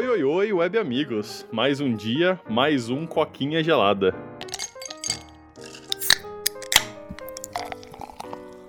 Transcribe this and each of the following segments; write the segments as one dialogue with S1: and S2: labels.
S1: Oi, oi, oi, web amigos. Mais um dia, mais um coquinha gelada.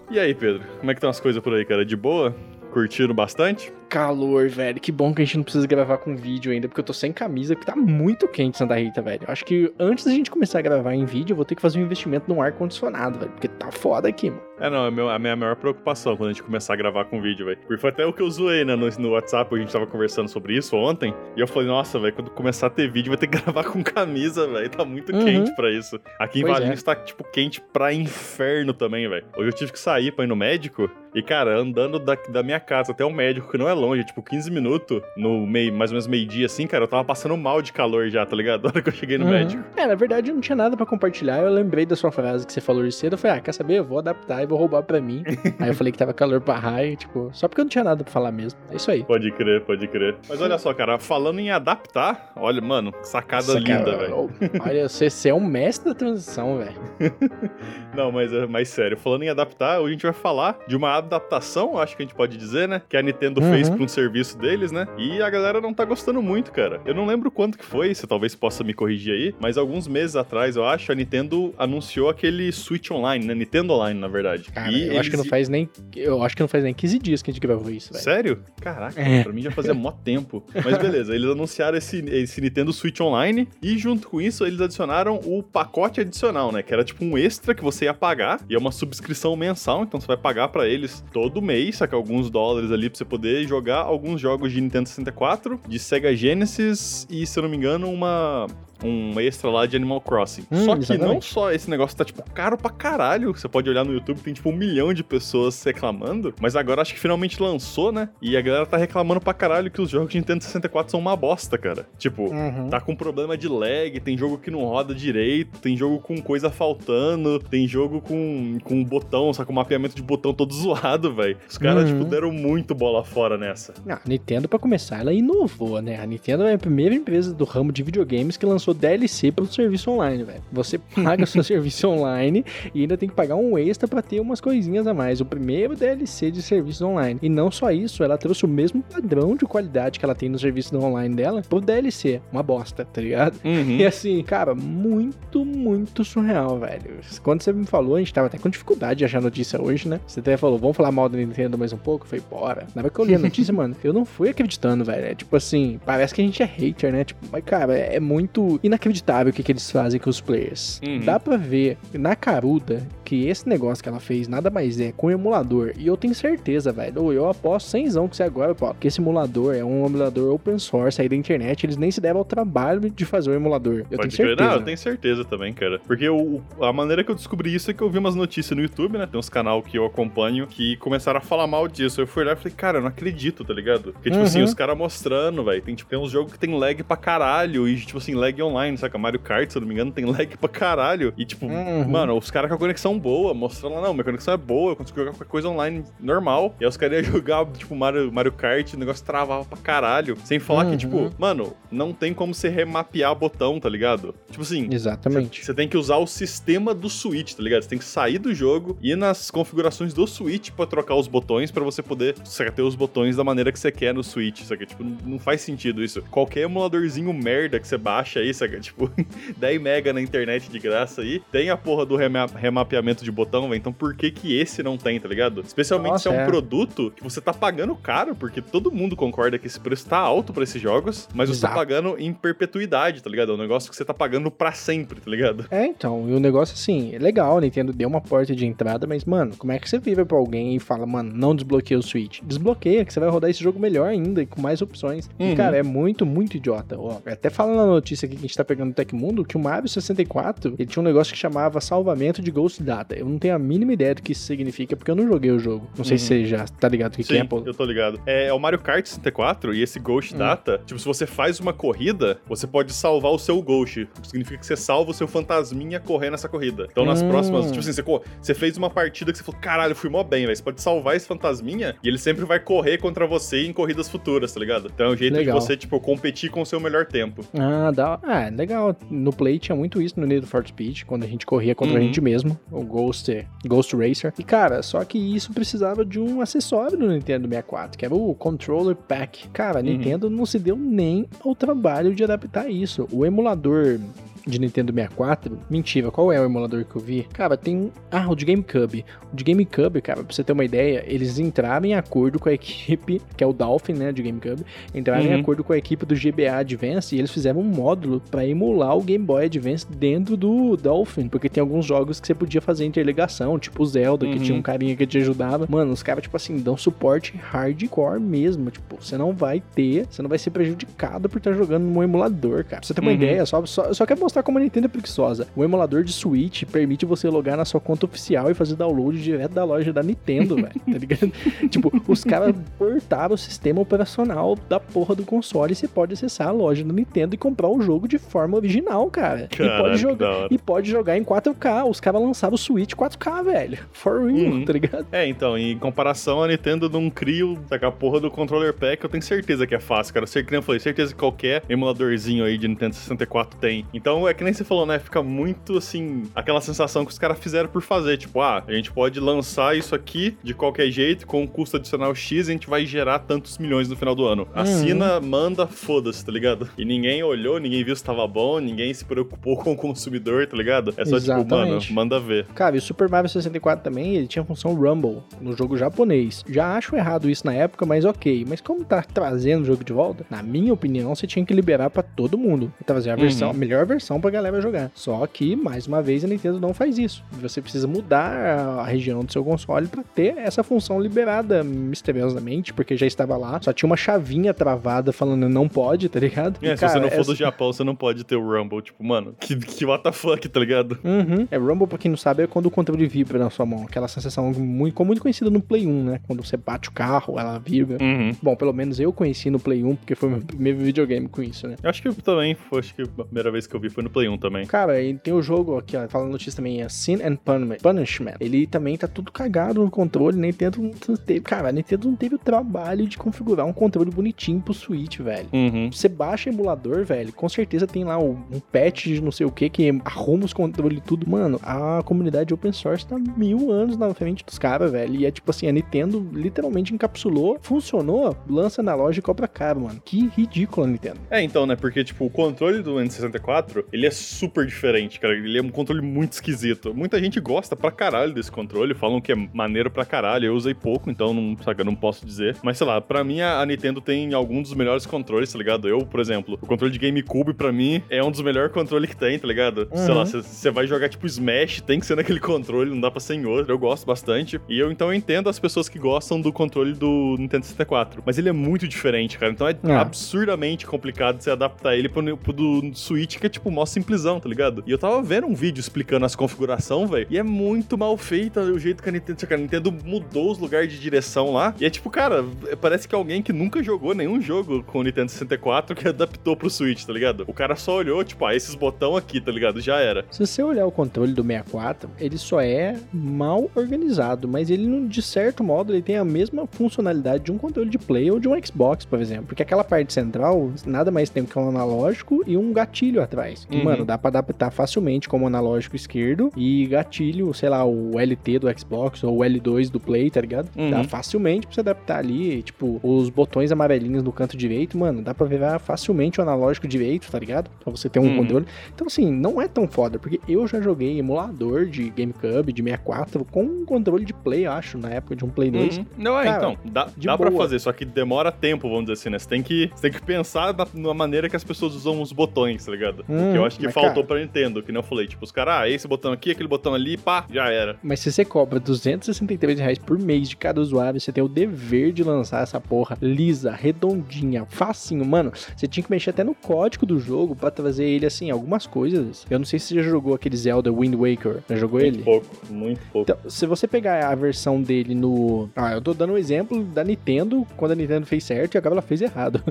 S1: E aí, Pedro? Como é que estão as coisas por aí, cara? De boa? Curtindo bastante?
S2: Calor, velho. Que bom que a gente não precisa gravar com vídeo ainda, porque eu tô sem camisa, porque tá muito quente Santa Rita, velho. Acho que antes da gente começar a gravar em vídeo, eu vou ter que fazer um investimento no ar-condicionado, velho, porque tá foda aqui, mano.
S1: É, não, é a minha maior preocupação quando a gente começar a gravar com vídeo, velho. Porque foi até o que eu zoei, né, no, no WhatsApp, a gente tava conversando sobre isso ontem, e eu falei, nossa, velho, quando começar a ter vídeo, vai ter que gravar com camisa, velho. Tá muito uhum. quente pra isso. Aqui em Valinhos é. tá, tipo, quente pra inferno também, velho. Hoje eu tive que sair pra ir no médico, e, cara, andando da, da minha casa até o médico, que não é longe, tipo 15 minutos, no meio, mais ou menos meio-dia, assim, cara, eu tava passando mal de calor já, tá ligado? Na hora que eu cheguei no uhum. médico.
S2: É, na verdade eu não tinha nada para compartilhar. Eu lembrei da sua frase que você falou de cedo. Eu falei, ah, quer saber? Eu vou adaptar e vou roubar pra mim. Aí eu falei que tava calor pra raio, tipo, só porque eu não tinha nada pra falar mesmo. É isso aí.
S1: Pode crer, pode crer. Mas olha só, cara, falando em adaptar, olha, mano, sacada Nossa, linda, velho.
S2: Olha, você, você é um mestre da transição, velho.
S1: não, mas, mais sério, falando em adaptar, hoje a gente vai falar de uma adaptação acho que a gente pode dizer, né? Que a Nintendo uhum. fez pra um serviço deles, né? E a galera não tá gostando muito, cara. Eu não lembro quanto que foi, você talvez possa me corrigir aí, mas alguns meses atrás, eu acho, a Nintendo anunciou aquele Switch Online, né? Nintendo Online, na verdade.
S2: Cara, e eu eles... acho que não faz nem. Eu acho que não faz nem 15 dias que a gente gravou isso, velho.
S1: Sério? Caraca, é. pra mim já fazia mó tempo. Mas beleza, eles anunciaram esse, esse Nintendo Switch Online e junto com isso eles adicionaram o pacote adicional, né? Que era tipo um extra que você ia pagar e é uma subscrição mensal, então você vai pagar para eles todo mês saca alguns dólares ali pra você poder jogar alguns jogos de Nintendo 64, de Sega Genesis e, se eu não me engano, uma um extra lá de Animal Crossing. Hum, só que exatamente. não só esse negócio tá, tipo, caro pra caralho. Você pode olhar no YouTube, tem, tipo, um milhão de pessoas reclamando. Mas agora acho que finalmente lançou, né? E a galera tá reclamando pra caralho que os jogos de Nintendo 64 são uma bosta, cara. Tipo, uhum. tá com problema de lag, tem jogo que não roda direito, tem jogo com coisa faltando, tem jogo com, com botão, só com mapeamento de botão todo zoado, velho. Os caras, tipo, uhum. tipo, deram muito bola fora nessa.
S2: Ah, a Nintendo, pra começar, ela inovou, né? A Nintendo é a primeira empresa do ramo de videogames que lançou lançou DLC pelo serviço online, velho. Você paga seu serviço online e ainda tem que pagar um extra para ter umas coisinhas a mais. O primeiro DLC de serviço online. E não só isso, ela trouxe o mesmo padrão de qualidade que ela tem no serviço online dela pro DLC. Uma bosta, tá ligado? Uhum. E assim, cara, muito, muito surreal, velho. Quando você me falou, a gente tava até com dificuldade de achar notícia hoje, né? Você até falou, vamos falar mal da Nintendo mais um pouco? Eu falei, bora. Na hora que eu li a notícia, mano, eu não fui acreditando, velho. É tipo assim, parece que a gente é hater, né? Tipo, mas cara, é muito inacreditável o que, que eles fazem com os players. Uhum. Dá pra ver na caruda que esse negócio que ela fez nada mais é com o emulador. E eu tenho certeza, velho. Eu aposto cenzão que você agora, pô, que esse emulador é um emulador open source aí da internet. Eles nem se devem ao trabalho de fazer o emulador. Eu Pode tenho certeza. Não,
S1: eu tenho certeza também, cara. Porque eu, a maneira que eu descobri isso é que eu vi umas notícias no YouTube, né? Tem uns canal que eu acompanho que começaram a falar mal disso. Eu fui lá e falei, cara, eu não acredito, tá ligado? Porque, tipo assim, uhum. assim, os caras mostrando, velho. Tem, tipo, tem uns jogos que tem lag pra caralho. E, tipo assim, lag online, saca? Mario Kart, se eu não me engano, tem lag pra caralho. E, tipo, uhum. mano, os caras com a conexão boa, mostrando lá, não, minha conexão é boa, eu consigo jogar qualquer coisa online normal. E aí os caras iam jogar, tipo, Mario, Mario Kart, o negócio travava pra caralho. Sem falar uhum. que, tipo, uhum. mano, não tem como você remapear botão, tá ligado? Tipo assim.
S2: Exatamente.
S1: Você tem que usar o sistema do Switch, tá ligado? Você tem que sair do jogo, ir nas configurações do Switch pra trocar os botões para você poder ter os botões da maneira que você quer no Switch, saca? Tipo, não faz sentido isso. Qualquer emuladorzinho merda que você baixa aí, saca? Tipo, 10 mega na internet de graça aí, tem a porra do rema remapeamento de botão, velho. Então por que que esse não tem, tá ligado? Especialmente Nossa, se é um é. produto que você tá pagando caro, porque todo mundo concorda que esse preço tá alto para esses jogos, mas Exato. você tá pagando em perpetuidade, tá ligado? É um negócio que você tá pagando para sempre, tá ligado?
S2: É, então, e o negócio assim, é legal, a Nintendo deu uma porta de entrada, mas, mano, como é que você vive pra alguém e fala, mano, não desbloqueia o Switch? Desbloqueia, que você vai rodar esse jogo melhor ainda e com mais opções. Uhum. E, cara, é muito, muito idiota. Ó, até falando na notícia aqui que a gente tá pegando no Tecmundo, que o Mario 64, ele tinha um negócio que chamava salvamento de Ghost Data. Eu não tenho a mínima ideia do que isso significa, porque eu não joguei o jogo. Não sei uhum. se você já tá ligado o que,
S1: Sim,
S2: que é, pô.
S1: eu tô ligado. É, é, o Mario Kart 64 e esse Ghost hum. Data, tipo, se você faz uma corrida, você pode salvar o seu Ghost. Significa que você salva o seu fantasminha correndo nessa corrida. Então, nas hum. próximas, tipo assim, você, você, fez uma partida que você falou, caralho, fui mó bem, velho. Você pode salvar esse fantasminha e ele sempre vai correr contra você em corridas futuras, tá ligado? Então é um jeito Legal. de você, tipo, competir com o seu melhor tempo.
S2: Ah, dá. Ah, legal. No Play tinha muito isso no Need for Speed, quando a gente corria contra
S1: Uhum.
S2: a gente mesmo, o Ghost, Ghost Racer. E cara, só que isso precisava de um acessório no Nintendo 64, que era o Controller Pack. Cara, a
S1: Uhum.
S2: Nintendo não se deu nem ao trabalho de adaptar isso. O emulador de Nintendo 64, mentira, qual é o emulador que eu vi? Cara, tem um. Ah, o de GameCube. O de GameCube, cara, pra você ter uma ideia, eles entraram em acordo com a equipe, que é o Dolphin, né, de GameCube, entraram em
S1: Uhum.
S2: acordo com a equipe do GBA Advance e eles fizeram um módulo pra emular o Game Boy Advance dentro do Dolphin, porque tem alguns jogos que você podia fazer interligação, tipo o Zelda, que
S1: Uhum.
S2: tinha um carinha que te ajudava. Mano, os caras, tipo assim, dão suporte hardcore mesmo. Tipo, você não vai ter, você não vai ser prejudicado por estar jogando no emulador, cara. Pra você ter uma
S1: Uhum.
S2: ideia, só, só, só quero mostrar como a Nintendo é preguiçosa. O emulador de Switch permite você logar na sua conta oficial e fazer download direto da loja da Nintendo, velho. Tá ligado? tipo, os caras portaram o sistema operacional da porra do console e você pode acessar a loja da Nintendo e comprar o jogo de forma original, cara. e
S1: Caralho,
S2: pode jogar. E pode jogar em 4K. Os caras lançaram o Switch 4K, velho. For real,
S1: Uhum.
S2: tá ligado?
S1: É, então, em comparação, a Nintendo não cria tá, a porra do controller pack, eu tenho certeza que é fácil, cara. Certeza, eu falei, certeza que qualquer emuladorzinho aí de Nintendo 64 tem. Então, é que nem você falou, né? Fica muito, assim, aquela sensação que os caras fizeram por fazer. Tipo, ah, a gente pode lançar isso aqui de qualquer jeito, com um custo adicional X, a gente vai gerar tantos milhões no final do ano. Assina, manda, foda-se, tá ligado? E ninguém olhou, ninguém viu se tava bom, ninguém se preocupou com o consumidor, tá ligado? É só tipo, mano,
S2: Exatamente.
S1: manda ver.
S2: Cara, e o Super Mario 64 também, ele tinha a função Rumble no jogo japonês. Já acho errado isso na época, mas ok. Mas como tá trazendo o jogo de volta, na minha opinião, você tinha que liberar pra todo mundo. Trazer a versão,
S1: Uhum.
S2: a melhor versão pra galera jogar. Só que, mais uma vez, a Nintendo não faz isso. Você precisa mudar a região do seu console pra ter essa função liberada misteriosamente, porque já estava lá. Só tinha uma chavinha travada falando não pode, tá ligado?
S1: É,
S2: E,
S1: se você não for
S2: essa-
S1: do Japão, você não pode ter o Rumble. Tipo, mano, que, que what the fuck, tá ligado?
S2: Uhum. É, Rumble, pra quem não sabe, é quando o controle vibra na sua mão. Aquela sensação muito, muito conhecida no Play 1, né? Quando você bate o carro, ela vibra.
S1: Uhum.
S2: Bom, pelo menos eu conheci no Play 1, porque foi o meu primeiro videogame com isso, né?
S1: Eu acho que também, foi, acho que a primeira vez que eu vi foi no Play 1 também.
S2: Cara, e tem o jogo aqui, ó, falando notícia também, é Sin and Punishment. Ele também tá tudo cagado no controle, Nintendo não teve, cara, a Nintendo não teve o trabalho de configurar um controle bonitinho pro Switch, velho.
S1: Uhum.
S2: Você baixa emulador, velho, com certeza tem lá um, um patch de não sei o que que arruma os controles e tudo. Mano, a comunidade open source tá mil anos na frente dos caras, velho. E é tipo assim, a Nintendo literalmente encapsulou, funcionou, lança na loja e cobra caro, mano. Que ridículo a Nintendo.
S1: É, então, né? Porque, tipo, o controle do N64, ele é super diferente, cara. Ele é um controle muito esquisito. Muita gente gosta pra caralho desse controle, falam que é maneiro pra caralho. Eu usei pouco, então, não, saca, eu não posso dizer. Mas, sei lá, pra mim, a Nintendo tem alguns dos melhores controles, tá ligado? Eu, por exemplo, o controle de GameCube, pra mim, é um dos melhores controles que tem, tá ligado? Sei
S2: Uhum.
S1: lá, você vai jogar, tipo, Smash, tem que ser naquele controle, não dá pra ser em outro. Eu gosto bastante. E eu, então, eu entendo as pessoas que gostam do controle do Nintendo 64. Mas ele é muito diferente, cara. Então, é
S2: É.
S1: absurdamente complicado você adaptar ele pro, pro do Switch, que é tipo mó simplesão, tá ligado? E eu tava vendo um vídeo explicando as configurações, velho, e é muito mal feita o jeito que a Nintendo. A Nintendo mudou os lugares de direção lá. E é tipo, cara, parece que alguém que nunca jogou nenhum jogo com o Nintendo 64 que adaptou pro Switch, tá ligado? O cara só olhou, tipo, ah, esses botão aqui, tá ligado? Já era.
S2: Se você olhar o controle do 64, ele só é mal organizado, mas ele, de certo modo, ele tem a mesma funcionalidade de um controle de Play ou de um Xbox, por exemplo. Porque aquela parte central, nada mais tem que um analógico e um gatilho atrás.
S1: Uhum.
S2: mano, dá pra adaptar facilmente como analógico esquerdo e gatilho, sei lá, o LT do Xbox ou o L2 do Play, tá ligado?
S1: Uhum.
S2: Dá facilmente pra você adaptar ali, tipo, os botões amarelinhos no canto direito, mano, dá pra virar facilmente o analógico direito, tá ligado? Pra você ter um
S1: Uhum.
S2: controle. Então, assim, não é tão foda, porque eu já joguei emulador de GameCube, de 64, com um controle de Play, acho, na época de um Play 2.
S1: Uhum. Não, é,
S2: Cara,
S1: então, dá, dá pra fazer, só que demora tempo, vamos dizer assim, né? Você tem que, você tem que pensar na, na maneira que as pessoas usam os botões, tá ligado?
S2: Hum,
S1: que eu acho que faltou
S2: cara-
S1: pra Nintendo, que nem eu falei. Tipo, os caras, ah, esse botão aqui, aquele botão ali, pá, já era.
S2: Mas se você cobra 263 reais por mês de cada usuário, você tem o dever de lançar essa porra lisa, redondinha, facinho. Mano, você tinha que mexer até no código do jogo pra trazer ele, assim, algumas coisas. Eu não sei se você já jogou aquele Zelda Wind Waker. Já jogou
S1: Muito
S2: ele?
S1: pouco, muito pouco.
S2: Então, se você pegar a versão dele no. Ah, eu tô dando um exemplo da Nintendo, quando a Nintendo fez certo e agora ela fez errado.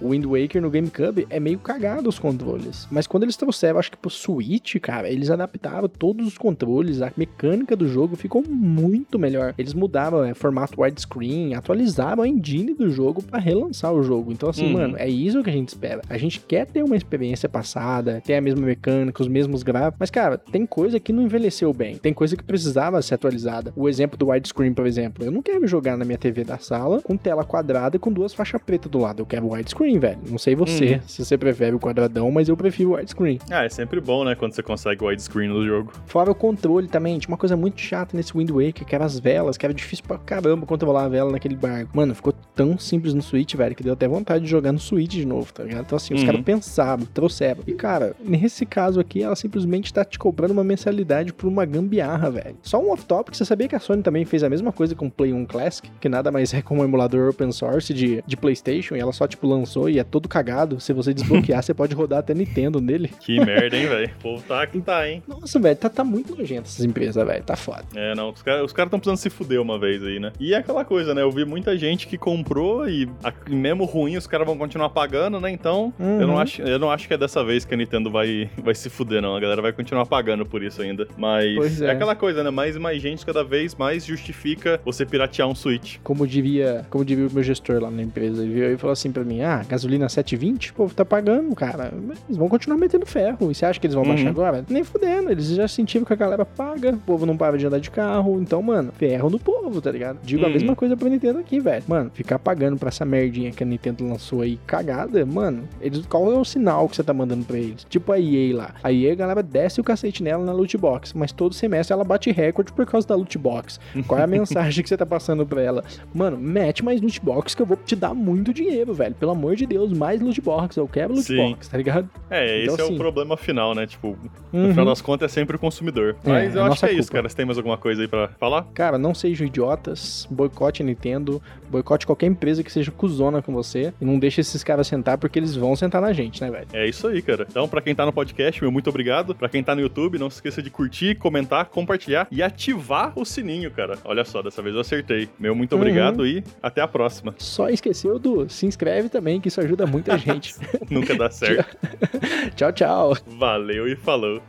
S2: o Wind Waker no GameCube é meio cagado os controles. Mas quando eles trouxeram, acho que pro Switch, cara, eles adaptaram todos os controles, a mecânica do jogo ficou muito melhor. Eles mudaram é, formato widescreen, atualizaram a engine do jogo para relançar o jogo. Então, assim, uhum. mano, é isso que a gente espera. A gente quer ter uma experiência passada, ter a mesma mecânica, os mesmos gráficos, mas, cara, tem coisa que não envelheceu bem, tem coisa que precisava ser atualizada. O exemplo do widescreen, por exemplo, eu não quero jogar na minha TV da sala com tela quadrada com duas faixas pretas do lado. Eu quero widescreen, velho. Não sei você, uhum. se você prefere o quadradão, mas eu prefiro widescreen.
S1: Ah, é sempre bom, né, quando você consegue widescreen no jogo.
S2: Fora o controle também, tinha uma coisa muito chata nesse Wind Waker, que era as velas, que era difícil pra caramba controlar a vela naquele barco. Mano, ficou tão simples no Switch, velho, que deu até vontade de jogar no Switch de novo, tá ligado? Então, assim, os uhum. caras pensaram, trouxeram. E, cara, nesse caso aqui, ela simplesmente tá te cobrando uma mensalidade por uma gambiarra, velho. Só um off-topic, você sabia que a Sony também fez a mesma coisa com o Play 1 Classic, que nada mais é como um emulador open source de, de PlayStation, e ela só, tipo, lançou e é todo cagado. Se você desbloquear, você pode rodar até Nintendo nele.
S1: Que merda, hein, velho? O povo tá que tá, hein?
S2: Nossa, velho, tá, tá muito nojento essas empresas, velho. Tá foda.
S1: É, não, os caras cara tão precisando se fuder uma vez aí, né? E é aquela coisa, né? Eu vi muita gente que comprou e, a, mesmo ruim os caras vão continuar pagando, né? Então, uhum. eu, não uhum. acho, eu não acho que é dessa vez que a Nintendo vai, vai se fuder, não. A galera vai continuar pagando por isso ainda. Mas é. é. aquela coisa, né? Mais e mais gente cada vez mais justifica você piratear um Switch.
S2: Como diria, como diria o meu gestor lá na empresa, ele viu e falou assim pra mim: ah, gasolina 7,20? Pô, tá pagando, cara. Eles vão continuar metendo ferro. E você acha que eles vão uhum. baixar agora? Nem fudendo. Eles já sentiram que a galera paga, o povo não para de andar de carro. Então, mano, ferro no povo, tá ligado? Digo uhum. a mesma coisa pra Nintendo aqui, velho. Mano, ficar pagando pra essa merdinha que a Nintendo lançou aí cagada, mano, eles, qual é o sinal que você tá mandando pra eles? Tipo a EA lá. A EA, a galera desce o cacete nela na loot box, mas todo semestre ela bate recorde por causa da loot box. Qual é a mensagem que você tá passando pra ela? Mano, mete mais loot box que eu vou te dar muito dinheiro, velho. Pelo amor de Deus, mais loot box. Eu quero loot Sim. box, tá ligado?
S1: É, então, esse assim, é o problema final, né? Tipo, no uhum. final das contas é sempre o consumidor. É, mas é, eu acho que é culpa. isso, cara. Você tem mais alguma coisa aí pra falar?
S2: Cara, não sejam idiotas, boicote a Nintendo, boicote qualquer empresa que seja cuzona com você e não deixe esses caras sentar porque eles vão sentar na gente, né, velho?
S1: É isso aí, cara. Então, pra quem tá no podcast, meu muito obrigado. Pra quem tá no YouTube, não se esqueça de curtir, comentar, compartilhar e ativar o sininho, cara. Olha só, dessa vez eu acertei. Meu muito uhum. obrigado e até a próxima.
S2: Só esqueceu do se inscreve também, que isso ajuda muita gente.
S1: Nunca dá certo.
S2: tchau, tchau.
S1: Valeu e falou.